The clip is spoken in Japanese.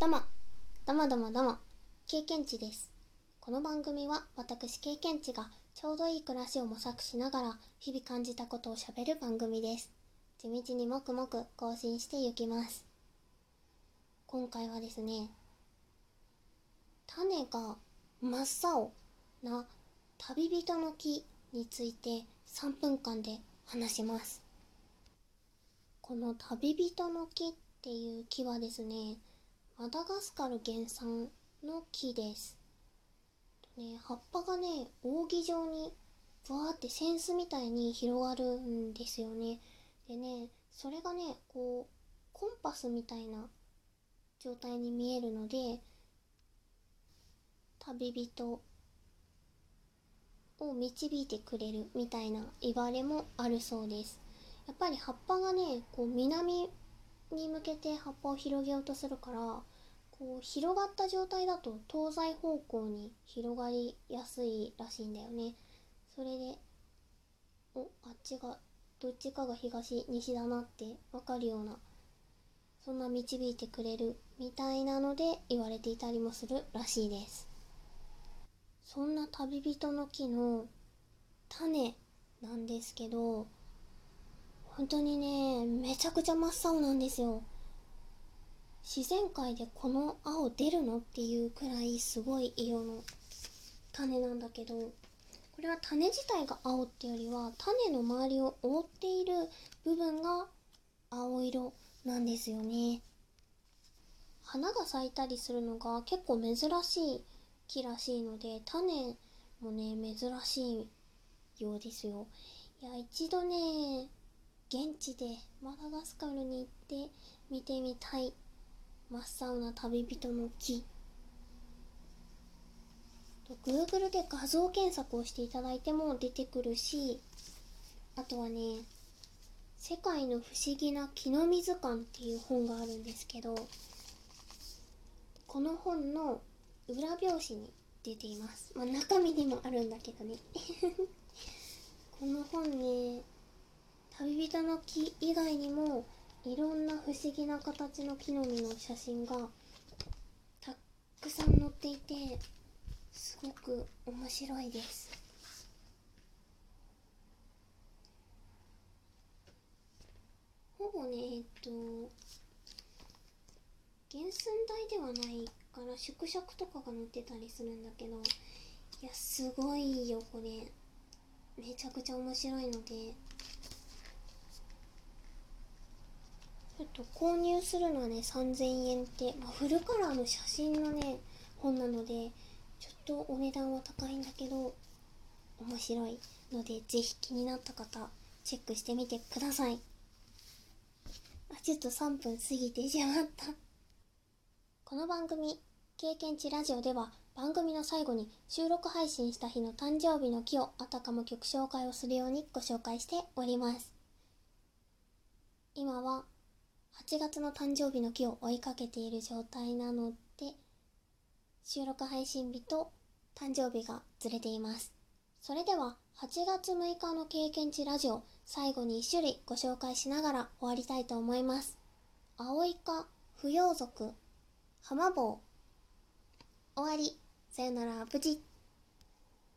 どうも、どうもどうもどうも、経験値です。この番組は私経験値がちょうどいい暮らしを模索しながら日々感じたことをしゃべる番組です。地道にもくもく更新していきます。今回はですね、種が真っ青な旅人の木について3分間で話します。この旅人の木っていう木はですね、マダガスカル原産の木です。ね、葉っぱがね、扇状にぶわーってセンスみたいに広がるんですよね。でね、それがね、こう、コンパスみたいな状態に見えるので、旅人を導いてくれるみたいな言われもあるそうです。やっぱり葉っぱがね、こう南に向けて葉っぱを広げようとするから、こう広がった状態だと東西方向に広がりやすいらしいんだよね。それで、お、あっちが、どっちかが東、西だなってわかるような、そんな導いてくれるみたいなので言われていたりもするらしいです。そんな旅人の木の種なんですけど、本当にね、めちゃくちゃ真っ青なんですよ。自然界でこの青出るのっていうくらいすごい色の種なんだけど、これは種自体が青っていうよりは、種の周りを覆っている部分が青色なんですよね。花が咲いたりするのが結構珍しい木らしいので、種もね、珍しいようですよ。いや、一度ね、現地でマダガスカルに行って見てみたい真っ青な旅人の木。Google で画像検索をしていただいても出てくるしあとはね「世界の不思議な木の実図鑑」っていう本があるんですけどこの本の裏表紙に出ています、まあ、中身にもあるんだけどね。この本ね人の木以外にもいろんな不思議な形の木の実の写真がたくさん載っていてすごく面白いです。ほぼねえっと原寸大ではないから縮尺とかが載ってたりするんだけどいやすごいよこれ。めちゃくちゃ面白いのでちょっと購入するのはね3000円って、まあ、フルカラーの写真のね本なのでちょっとお値段は高いんだけど面白いのでぜひ気になった方チェックしてみてください。あちょっと3分過ぎてしまった。この番組経験値ラジオでは番組の最後に収録配信した日の誕生日の木をあたかも曲紹介をするようにご紹介しております。今は8月の誕生日の木を追いかけている状態なので収録配信日と誕生日がずれています。それでは8月6日の経験値ラジオ最後に1種類ご紹介しながら終わりたいと思います。青イカ不養族浜棒終わり。さよならプチッ